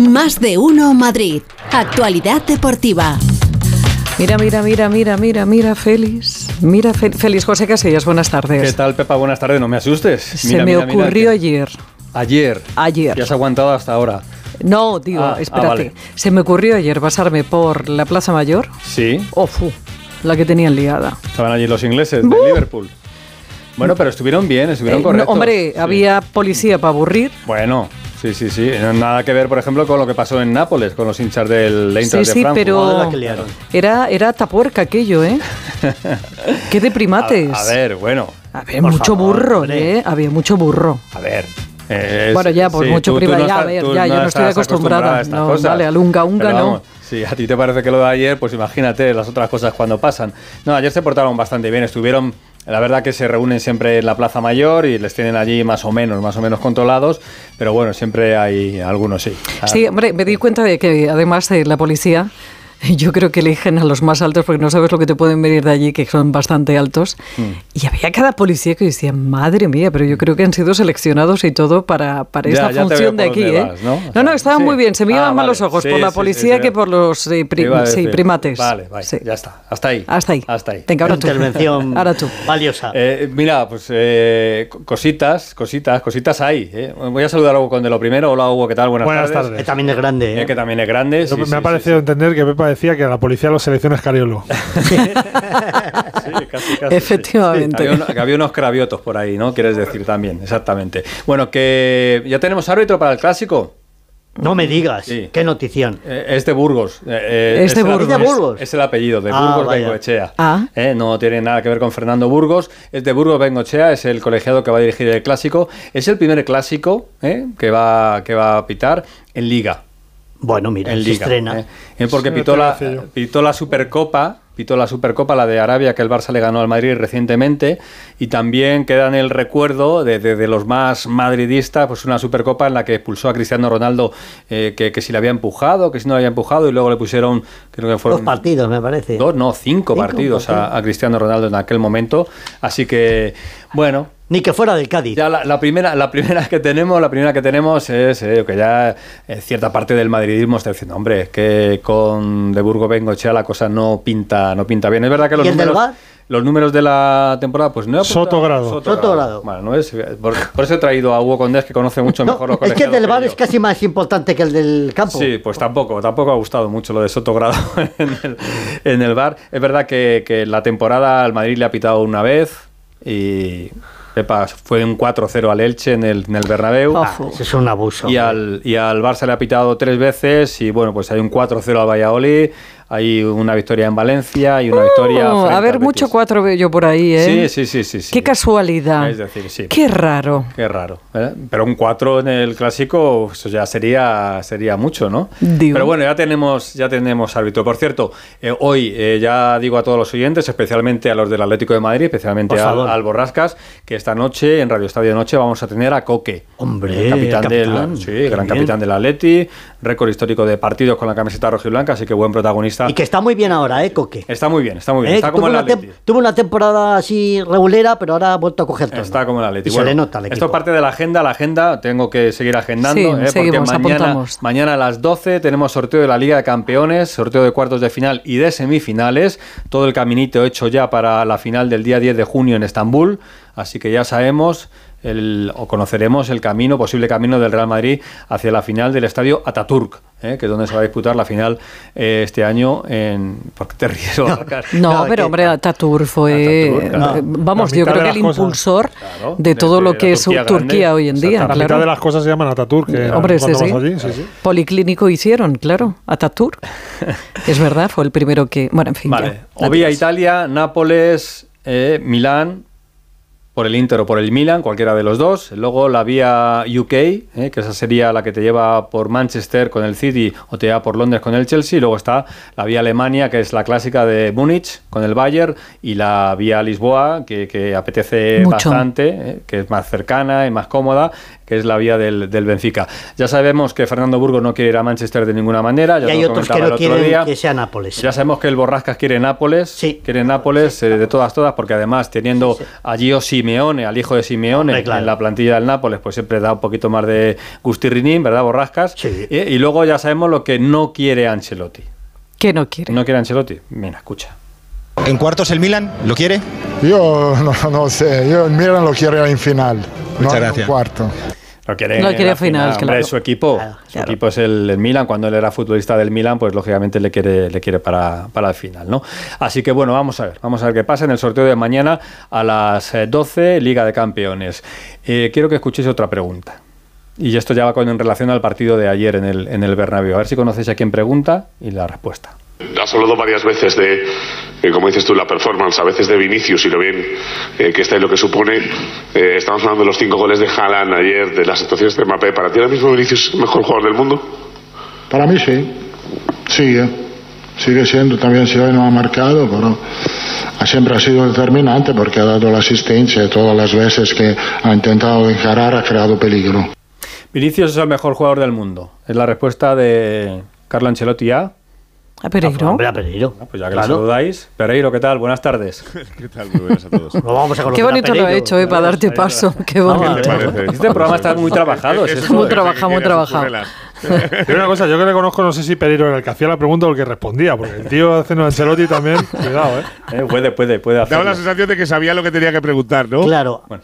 Más de uno Madrid. Actualidad deportiva. Mira, mira, mira, mira, mira, mira, Félix. Mira, Félix José Casillas, buenas tardes. ¿Qué tal, Pepa? Buenas tardes, no me asustes. Se me ocurrió ayer. Ayer. Ayer. ¿Y has aguantado hasta ahora? No, digo, ah, ah, espérate. Se me ocurrió ayer pasarme por la Plaza Mayor. Sí. Ofu, la que tenían liada. Estaban allí los ingleses de Liverpool. Bueno, pero estuvieron bien, estuvieron eh, correctos. hombre, había policía para aburrir. Bueno, Sí, sí, sí. Nada que ver, por ejemplo, con lo que pasó en Nápoles, con los hinchas del Eintracht sí, sí, pero era, era tapuerca aquello, ¿eh? ¡Qué de primates! A, ver, bueno. Había mucho burro, ¿eh? Había mucho burro. A ver, bueno, ya, pues mucho privado. Ya, a ver, ya, yo no estoy acostumbrada. no, vale, al unga unga no. Si a ti te parece que lo de ayer, pues imagínate las otras cosas cuando pasan. No, ayer se portaron bastante bien, estuvieron la verdad que se reúnen siempre en la Plaza Mayor y les tienen allí más o menos, más o menos controlados, pero bueno, siempre hay algunos sí. Sí, hombre, me di cuenta de que además de la policía Yo creo que eligen a los más altos porque no sabes lo que te pueden venir de allí, que son bastante altos. Mm. Y había cada policía que decía, madre mía, pero yo creo que han sido seleccionados y todo para, para esta función de aquí. ¿eh? ¿no? ¿no? estaban muy bien. Se me iban ah, mal los ojos por la policía que por los eh, primates. Vale, vale, ya está. Hasta ahí. Hasta ahí. Hasta ahí. Venga, ahora tú. Intervención ahora tú. valiosa. Eh, mira, pues eh, cositas, cositas, cositas hay. Voy a saludar a Hugo con de lo primero. Hola Hugo, ¿qué tal? Buenas, Buenas tardes. Que también es grande. que también es grande. me ha parecido entender que Pepa decía que a la policía los selecciona Escariolo. sí, casi, casi, Efectivamente. Había, unos craviotos por ahí, ¿no? Quieres decir también, exactamente. Bueno, que ya tenemos árbitro para el clásico. No me digas, qué notición. Eh, es de Burgos. Eh, eh, es, de Burgos. Es, el apellido, de ah, Burgos Bengochea. Ah. no tiene nada que ver con Fernando Burgos. Es de Burgos Bengochea, es el colegiado que va a dirigir el clásico. Es el primer clásico que, va, que va a pitar en Liga. Bueno, mira, en Liga, estrena. ¿eh? porque pitó, la, pitó la Supercopa, pitó la Supercopa, la de Arabia, que el Barça le ganó al Madrid recientemente, y también queda en el recuerdo de, los más madridistas, pues una Supercopa en la que expulsó a Cristiano Ronaldo, eh, que, si le había empujado, que si no le había empujado, y luego le pusieron, creo que fueron... Dos partidos, me parece. Dos, no, cinco, partidos, a, a Cristiano Ronaldo en aquel momento. Así que, bueno, ni que fuera del Cádiz. Ya la, primera, la primera que tenemos, la primera que tenemos es eh, que ya eh, cierta parte del madridismo está diciendo, hombre, que con de Burgo Bengochea la cosa no pinta, no pinta bien. Es verdad que los números, los números de la temporada, pues no. Sotogrado. Sotogrado. Bueno, no es, por, eso he traído a Hugo Condés que conoce mucho mejor los Es que el del bar es casi más importante que el del campo. Sí, pues tampoco, tampoco ha gustado mucho lo de Sotogrado en el, en el bar. Es verdad que, que la temporada al Madrid le ha pitado una vez y Pepa fue un 4-0 al Elche en el, en el Bernabéu. Ah, es un abuso. Y al, y al Barça le ha pitado tres veces y bueno, pues hay un 4-0 al Valladolid, hay una victoria en Valencia y una victoria. Oh, a ver, mucho cuatro veo yo por ahí, ¿eh? Sí, sí, sí. sí, Qué casualidad. Es decir, sí. Qué raro. Qué raro. ¿eh? Pero un 4 en el clásico, eso ya sería, sería mucho, ¿no? Pero bueno, ya tenemos, ya tenemos árbitro. Por cierto, eh, hoy eh, ya digo a todos los oyentes, especialmente a los del Atlético de Madrid, especialmente al, Borrascas, que esta noche, en Radio Estadio Noche, vamos a tener a Coque. Hombre, el capitán, del, sí, gran capitán del Atleti, récord histórico de partidos con la camiseta roja y blanca, así que buen protagonista y que está muy bien ahora, ¿eh, Coque? Está muy bien, está muy bien. Eh, está como tuvo, una tuvo una temporada así regulera, pero ahora ha vuelto a coger todo. Está como el Atleti. Y se le nota Esto es parte de la agenda. La agenda tengo que seguir agendando, ¿eh? porque mañana, mañana a las 12 tenemos sorteo de la Liga de Campeones, sorteo de cuartos de final y de semifinales. Todo el caminito hecho ya para la final del día 10 de junio en Estambul. Así que ya sabemos el, o conoceremos el camino, posible camino del Real Madrid hacia la final del estadio Ataturk, ¿eh? que es donde se va a disputar la final eh, este año. En, ¿Por qué te ríes? No, pero hombre, Ataturk fue, vamos, yo creo que el impulsor de todo lo que es Turquía hoy en día. La mitad de las cosas se llaman Ataturk. hombre, sí, sí. Policlínico hicieron, claro, Ataturk. es verdad, fue el primero que... Bueno, en fin. Vale. Ya, Italia, Nápoles, eh, Milán, por el Inter o por el Milan, cualquiera de los dos. Luego la vía UK, eh, que esa sería la que te lleva por Manchester con el City o te lleva por Londres con el Chelsea. Luego está la vía Alemania, que es la clásica de Múnich con el Bayern. Y la vía Lisboa, que, apetece bastante, eh, que es más cercana y más cómoda, que es la vía del, del Benfica. Ya sabemos que Fernando Burgos no quiere ir a Manchester de ninguna manera. Ya y hay otros que no el quieren día. que sea Nápoles. Ya sabemos que el Borrascas quiere Nápoles, Sí. quiere Nápoles eh, de todas todas, porque además teniendo a Gio Simeone, al hijo de Simeone, Hombre, claro. en la plantilla del Nápoles, pues siempre da un poquito más de gustirrinín, ¿verdad, Borrascas? Sí. Y, y luego ya sabemos lo que no quiere Ancelotti. ¿Qué no quiere? No quiere Ancelotti. Mira, escucha. ¿En cuartos el Milan? ¿Lo quiere? Io no, non sé, io il Milan lo quiero in final, no Muchas en gracias. un cuarto. Lo quiere, Lo quiere final, Hombre, su equipo, Claro, su claro. equipo es el, el Milan. Cuando él era futbolista del Milan, pues lógicamente le quiere, le quiere para, para el final, ¿no? Así que bueno, vamos a ver, vamos a ver qué pasa en el sorteo de mañana a las eh, 12, Liga de Campeones. Eh, quiero que escuchéis otra pregunta. Y esto ya va con en relación al partido de ayer en el, en el Bernabéu. A ver si conocéis a quién pregunta y la respuesta. Has hablado varias veces de, eh, como dices tú, la performance, a veces de Vinicius y lo bien eh, que está y lo que supone. Eh, estamos hablando de los cinco goles de Haaland ayer, de las actuaciones de Mbappé. ¿Para ti ahora mismo Vinicius es el mejor jugador del mundo? Para mí sí, sigue, sigue siendo, también si hoy no ha marcado, pero ha siempre ha sido determinante porque ha dado la asistencia todas las veces que ha intentado encarar ha creado peligro. Vinicius es el mejor jugador del mundo. Es la respuesta de Carlo Ancelotti a... A Pereiro. Hombre, a Pereiro. Ah, Pues ya que Claro. saludáis. Pereiro, ¿qué tal? Buenas tardes. ¿Qué tal? Muy buenas a todos. Vamos a conocer Qué a bonito lo he hecho, eh, para darte paso. Qué bonito. Parece. Este programa está muy trabajado. es esto Muy trabajado, muy trabajado. Pero una cosa, yo que le conozco, no sé si Pereiro era el que hacía la pregunta o el que respondía, porque el tío haciendo Ancelotti también, cuidado, ¿eh? Eh, puede, puede, puede Daba hacerlo. la sensación de que sabía lo que tenía que preguntar, ¿no? Claro. Bueno,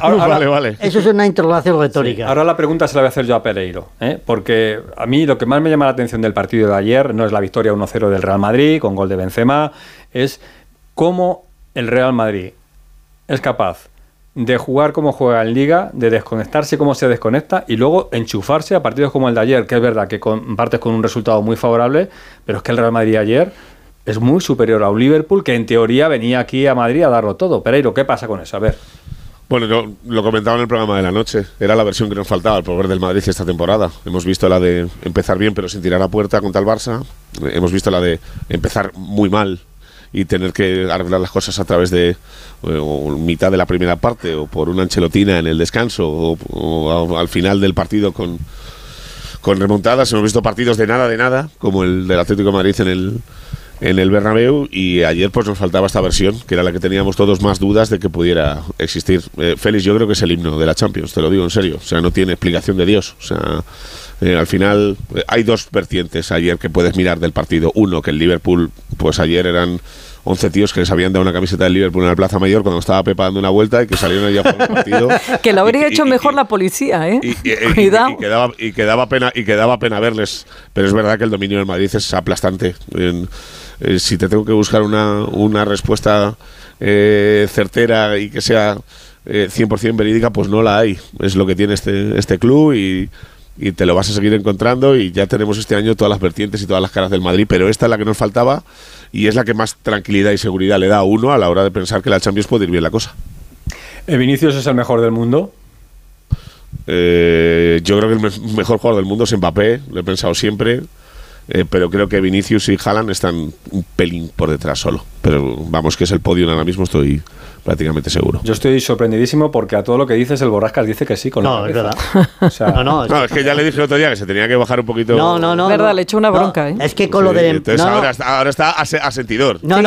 ahora, vale, vale. Eso es una interrogación retórica. ahora la pregunta se la voy a hacer yo a Pereiro, ¿eh? porque a mí lo que más me llama la atención del partido de ayer no es la victoria 1-0 del Real Madrid con gol de Benzema, es cómo el Real Madrid es capaz de jugar como juega en Liga, de desconectarse como se desconecta y luego enchufarse a partidos como el de ayer, que es verdad que con, partes con un resultado muy favorable, pero es que el Real Madrid ayer es muy superior a un Liverpool que en teoría venía aquí a Madrid a darlo todo. Pereiro, ¿qué pasa con eso? A ver. Bueno, yo lo comentaba en el programa de la noche. Era la versión que nos faltaba al poder del Madrid esta temporada. Hemos visto la de empezar bien pero sin tirar a puerta contra el Barça. Hemos visto la de empezar muy mal y tener que arreglar las cosas a través de eh, o mitad de la primera parte o por una anchelotina en el descanso o, o al final del partido con, con remontadas. Hemos visto partidos de nada, de nada, como el del Atlético de Madrid en el, en el Bernabéu y ayer pues nos faltaba esta versión, que era la que teníamos todos más dudas de que pudiera existir. Eh, Félix, yo creo que es el himno de la Champions, te lo digo en serio. O sea, no tiene explicación de Dios. O sea, eh, al final eh, hay dos vertientes ayer que puedes mirar del partido. Uno, que el Liverpool, pues ayer eran 11 tíos que les habían dado una camiseta del Liverpool en la Plaza Mayor cuando estaba Pepa dando una vuelta y que salieron allá por el partido. Que lo habría Y- hecho y- mejor y- la policía, ¿eh? Cuidado. y quedaba, y quedaba pena y quedaba pena verles pero es verdad que el dominio del Madrid es aplastante En- eh, si te tengo que buscar una, una respuesta eh, certera y que sea eh, 100% verídica pues no la hay es lo que tiene este, este club y, y te lo vas a seguir encontrando y ya tenemos este año todas las vertientes y todas las caras del Madrid pero esta es la que nos faltaba y es la que más tranquilidad y seguridad le da a uno a la hora de pensar que la Champions puede ir bien la cosa Eh, Vinicius es el mejor del mundo. Eh, yo creo que el me- mejor jugador del mundo es Mbappé, lo he pensado siempre. eh, pero creo que Vinicius y Haaland están un pelín por detrás solo. Pero vamos, que es el podio ahora mismo, estoy prácticamente seguro. Yo estoy sorprendidísimo porque a todo lo que dices el Borrascas dice que sí con la No, es verdad. O sea, No, no, es- No, es que ya le dije el otro día que se tenía que bajar un poquito. no, no, no. Verdad, no. le echó una No, bronca, ¿eh? Es que con lo de. entonces no, ahora, está, ahora está ase- asentidor. No, Sí.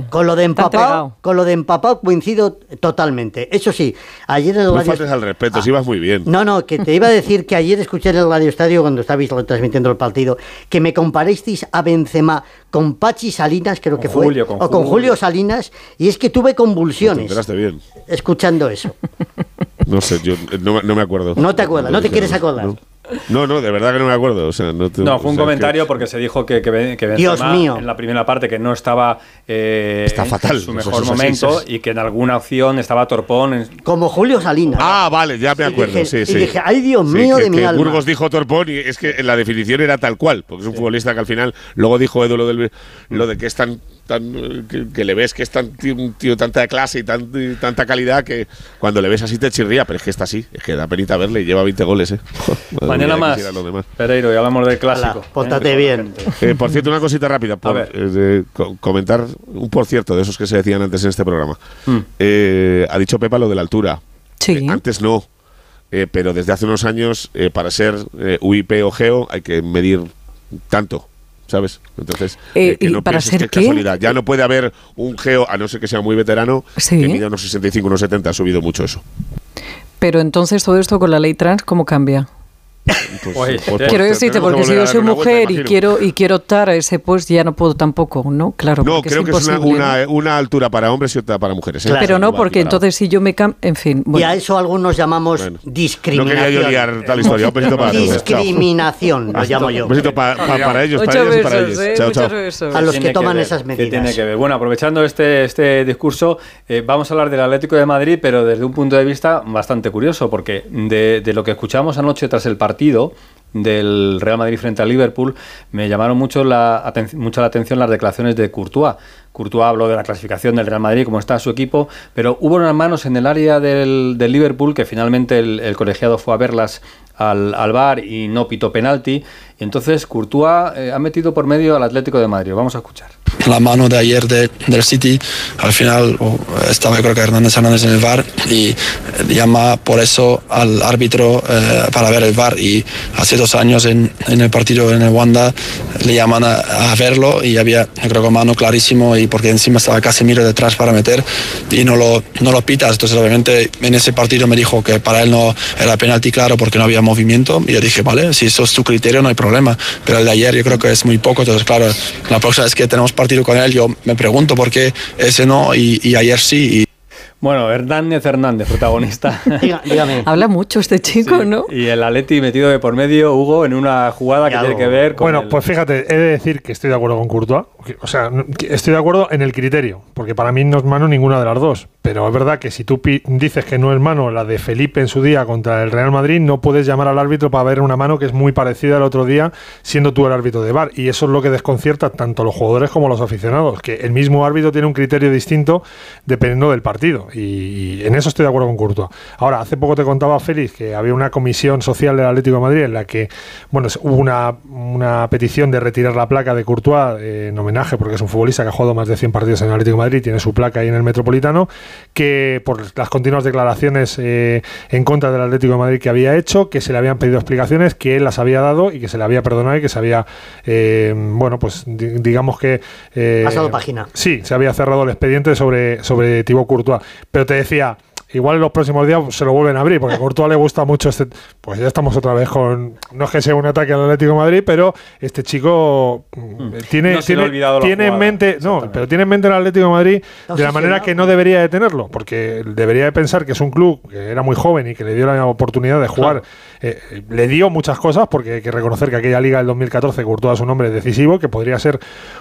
no, con lo de empapado, con lo de empapado coincido totalmente. Eso sí, ayer en el No radio- faltes al respeto, si ibas muy bien. No, no, que te iba a decir que ayer escuché en el Radio Estadio cuando estabais transmitiendo el partido que me comparasteis a Benzema con Pachi Salinas, creo que fue, Julio, con o con Julio. Julio Salinas, y es que tuve Te bien. escuchando eso. No sé, yo eh, no, me- no me acuerdo. No te acuerdas, no te quieres acordar. No. No, no, de verdad que no me acuerdo. O sea, no, te- No, fue o un sea, comentario que- porque se dijo que, que, Dios mío. en la primera parte que no estaba eh, Está fatal, en su mejor momento y que en alguna opción estaba torpón. en- Como Julio Salinas. Ah, vale, ya me Y acuerdo. dije- sí, y sí. dije, ay, Dios Sí, mío que- de mi que alma. Burgos dijo Torpón y es que la definición era tal cual, porque es un futbolista que al final luego dijo Edu lo, del, lo de que es tan, tan que, que le ves que es tan tío- un tío tanta clase y, tan- y tanta calidad que cuando le ves así te chirría, pero es que está así, es que da penita verle y lleva 20 goles, eh. Mañana mía, más. quisiera lo demás. Pereiro, y hablamos del clásico. Pórtate ¿eh? bien. Eh, por cierto, una cosita rápida, por, eh, comentar un por cierto de esos que se decían antes en este programa. Mm. Eh, ha dicho Pepa lo de la altura. Sí. Eh, antes no. eh, pero desde hace unos años, eh, para ser eh, UIP o GEO, hay que medir tanto. ¿Sabes? Entonces, Eh, eh, que ¿y no para ser que es casualidad. Ya no puede haber un geo, a no ser que sea muy veterano, Sí. que mida unos 65, unos 70. Ha subido mucho eso. Pero entonces todo esto con la ley trans, ¿cómo cambia? Pues, Oye, pues, Quiero pues, decirte, que porque si yo soy una vuelta, mujer y quiero y quiero optar a ese puesto, ya no puedo tampoco, ¿no? Claro, No, creo es que es una, una, una altura para hombres y otra para mujeres. ¿eh? Claro. Pero no, porque entonces si yo me cambio, en fin, Y bueno. a eso algunos llamamos Bueno. discriminación. No quería yo liar tal historia. Un besito para. Discriminación, lo llamo yo. Un besito pa- pa- para ellos, para ellos y para ellos. ¿eh? Chao, chao. A los que toman ver? esas ¿Qué medidas. tiene que ver? Bueno, aprovechando este, este discurso, eh, vamos a hablar del Atlético de Madrid, pero desde un punto de vista bastante curioso, porque de, de lo que escuchamos anoche tras el partido del Real Madrid frente al Liverpool, me llamaron mucho la, la atención las declaraciones de Courtois. Courtois habló de la clasificación del Real Madrid, cómo está su equipo, pero hubo unas manos en el área del, Liverpool que finalmente el, el colegiado fue a verlas al, al bar y no pitó penalti. Y entonces Courtois eh, ha metido por medio al Atlético de Madrid. Vamos a escuchar. La mano de ayer de- del City, al final oh, estaba creo que Hernández Hernández en el VAR y eh, llama por eso al árbitro eh, para ver el VAR. Y hace dos años en, en el partido en el Wanda le llaman a, a verlo y había yo creo que mano clarísimo y porque encima estaba Casemiro detrás para meter y no lo, no lo pitas, entonces obviamente en ese partido me dijo que para él no era penalti claro porque no había movimiento. Y yo dije vale, si eso es tu criterio no hay problema, pero el de ayer yo creo que es muy poco, entonces claro, la próxima vez que tenemos partido con él yo me pregunto por qué ese no y, y ayer sí y Bueno, Hernández Hernández, protagonista. Dígame. Habla mucho este chico, Sí, ¿no? Y el Atleti metido de por medio, Hugo, en una jugada que tiene que ver con. Bueno, el- pues fíjate, he de decir que estoy de acuerdo con Courtois. que- O sea, estoy de acuerdo en el criterio, porque para mí no es mano ninguna de las dos. Pero es verdad que si tú dices que no es mano la de Felipe en su día contra el Real Madrid, no puedes llamar al árbitro para ver una mano que es muy parecida al otro día, siendo tú el árbitro de VAR. Y eso es lo que desconcierta tanto a los jugadores como a los aficionados, que el mismo árbitro tiene un criterio distinto dependiendo del partido. Y, y en eso estoy de acuerdo con Courtois. Ahora, hace poco te contaba Félix que había una comisión social del Atlético de Madrid en la que, bueno, hubo una, una petición de retirar la placa de Courtois eh, en homenaje, porque es un futbolista que ha jugado más de 100 partidos en el Atlético de Madrid, tiene su placa ahí en el Metropolitano, que por las continuas declaraciones eh, en contra del Atlético de Madrid que había hecho, que se le habían pedido explicaciones, que él las había dado y que se le había perdonado y que se había, eh, bueno, pues di- digamos que... eh, Pasado página. Sí, se había cerrado el expediente sobre, sobre Thibaut Courtois. Pero te decía, igual en los próximos días se lo vuelven a abrir, porque a Courtois le gusta mucho este... Pues ya estamos otra vez con... No es que sea un ataque al Atlético de Madrid, pero este chico mm, tiene, No se le tiene, tiene en mente... No, pero tiene en mente el Atlético de Madrid de la manera que no debería de tenerlo, porque debería de pensar que es un club que era muy joven y que le dio la oportunidad de jugar. eh, eh, le dio muchas cosas, porque hay que reconocer que aquella liga del 2014 Courtois es un hombre decisivo, que podría ser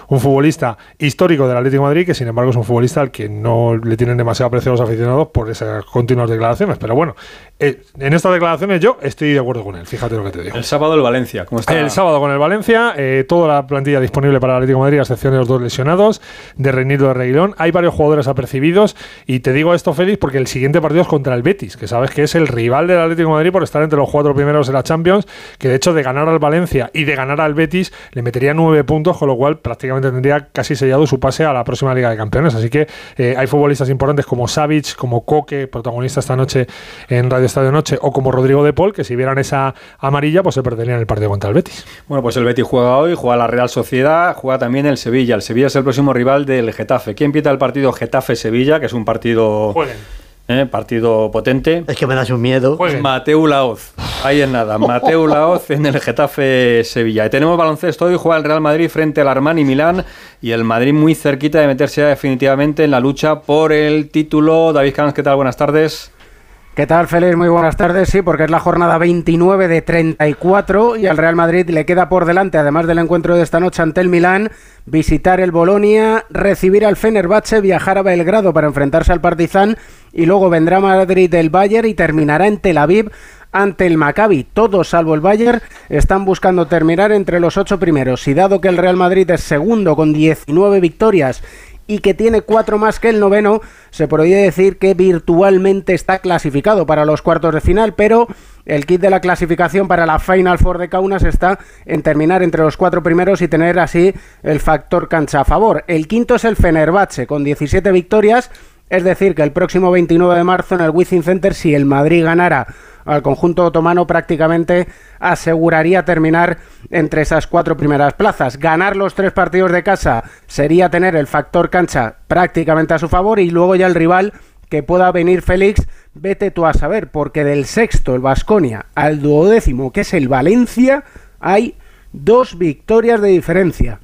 un futbolista histórico del Atlético de Madrid, que sin embargo es un futbolista al que no le tienen demasiado aprecio a los aficionados por continuas declaraciones. Pero bueno, eh, en estas declaraciones yo estoy de acuerdo con él, fíjate lo que te digo. El sábado el Valencia. ¿Cómo está? El sábado con el Valencia, eh, toda la plantilla disponible para el Atlético de Madrid, a excepción de los dos lesionados, de Reinildo de Reguilón. Hay varios jugadores apercibidos y te digo esto, Félix, porque el siguiente partido es contra el Betis, que sabes que es el rival del Atlético de Madrid por estar entre los cuatro primeros de la Champions, que de hecho de ganar al Valencia y de ganar al Betis le metería nueve puntos, con lo cual prácticamente tendría casi sellado su pase a la próxima Liga de Campeones. Así que eh, hay futbolistas importantes como Savic, como Coque, protagonista esta noche en Radio Estadio Noche, o como Rodrigo de Paul, que si vieran esa amarilla, pues se perderían el partido contra el Betis. Bueno, pues el Betis juega hoy, juega la Real Sociedad, juega también el Sevilla. El Sevilla es el próximo rival del Getafe. ¿Quién pita el partido Getafe-Sevilla, que es un partido, Jueguen. Eh, partido potente? Es que me das un miedo. Jueguen. Mateu Laoz. Ahí es nada. Mateu Laoz en el Getafe Sevilla. Y tenemos baloncesto hoy. Juega el Real Madrid frente al Armani Milán. Y el Madrid muy cerquita de meterse ya definitivamente en la lucha por el título. David Camps, ¿qué tal? Buenas tardes. ¿Qué tal, Félix? Muy buenas tardes. Sí, porque es la jornada 29 de 34 y al Real Madrid le queda por delante, además del encuentro de esta noche ante el Milán, visitar el Bolonia, recibir al Fenerbahce, viajar a Belgrado para enfrentarse al Partizan y luego vendrá Madrid el Bayern y terminará en Tel Aviv ante el Maccabi. Todos, salvo el Bayern, están buscando terminar entre los ocho primeros. Y dado que el Real Madrid es segundo con 19 victorias y que tiene cuatro más que el noveno, se podría decir que virtualmente está clasificado para los cuartos de final, pero el kit de la clasificación para la Final Four de Kaunas está en terminar entre los cuatro primeros y tener así el factor cancha a favor. El quinto es el Fenerbahce con 17 victorias, es decir, que el próximo 29 de marzo en el Wizzing Center, si el Madrid ganara al conjunto otomano prácticamente aseguraría terminar entre esas cuatro primeras plazas. Ganar los tres partidos de casa sería tener el factor cancha prácticamente a su favor y luego ya el rival que pueda venir Félix, vete tú a saber, porque del sexto, el Vasconia, al duodécimo, que es el Valencia, hay dos victorias de diferencia.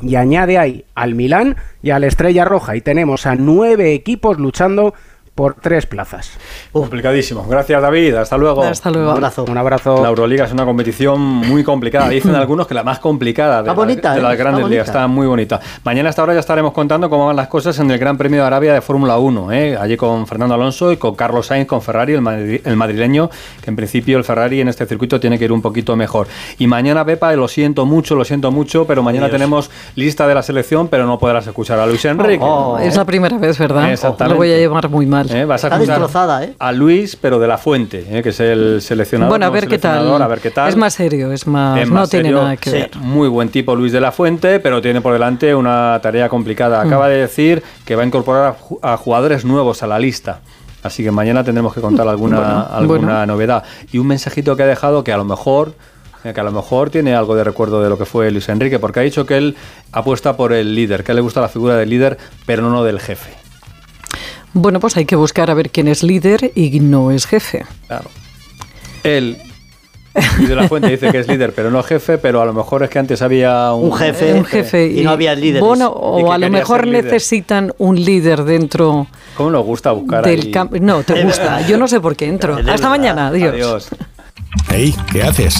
Y añade ahí al Milán y al Estrella Roja. Y tenemos a nueve equipos luchando por tres plazas. Complicadísimo. Gracias, David. Hasta luego. Hasta luego. Un abrazo. Un abrazo. La Euroliga es una competición muy complicada. Dicen algunos que la más complicada de, bonita, ¿eh? las grandes ligas. Está muy bonita. Mañana a esta hora ya estaremos contando cómo van las cosas en el Gran Premio de Arabia de Fórmula 1. ¿eh? Allí con Fernando Alonso y con Carlos Sainz, con Ferrari, el, madri- el madrileño, que en principio el Ferrari en este circuito tiene que ir un poquito mejor. Y mañana, Pepa, lo siento mucho, lo siento mucho, pero mañana tenemos lista de la selección, pero no podrás escuchar a Luis Enrique. Oh. Es la primera vez, ¿verdad? Exactamente. Lo voy a llevar muy mal. ¿Eh? Vas a Está destrozada, ¿eh? a Luis, pero de la Fuente, ¿eh? que es el seleccionador. Bueno, a ver qué tal. A ver qué tal. Es más serio, es más. Es no tiene nada que Sí. ver. Muy buen tipo Luis de la Fuente, pero tiene por delante una tarea complicada. Mm. Acaba de decir que va a incorporar a ju- a jugadores nuevos a la lista. Así que mañana tendremos que contar alguna, Bueno, alguna bueno. novedad. Y un mensajito que ha dejado que a lo mejor eh, que a lo mejor tiene algo de recuerdo de lo que fue Luis Enrique, porque ha dicho que él apuesta por el líder, que a él le gusta la figura del líder, pero no del jefe. Bueno, pues hay que buscar a ver quién es líder y no es jefe. Claro. Él, Luis de la Fuente, dice que es líder, pero no jefe, pero a lo mejor es que antes había un, Un jefe. un jefe y no había líderes. Bueno, Y o a lo mejor necesitan un líder dentro ¿Cómo nos gusta buscar del ahí? campo. No, te gusta. Yo no sé por qué entro. Hasta mañana. Adiós. Adiós. Hey, ¿qué haces?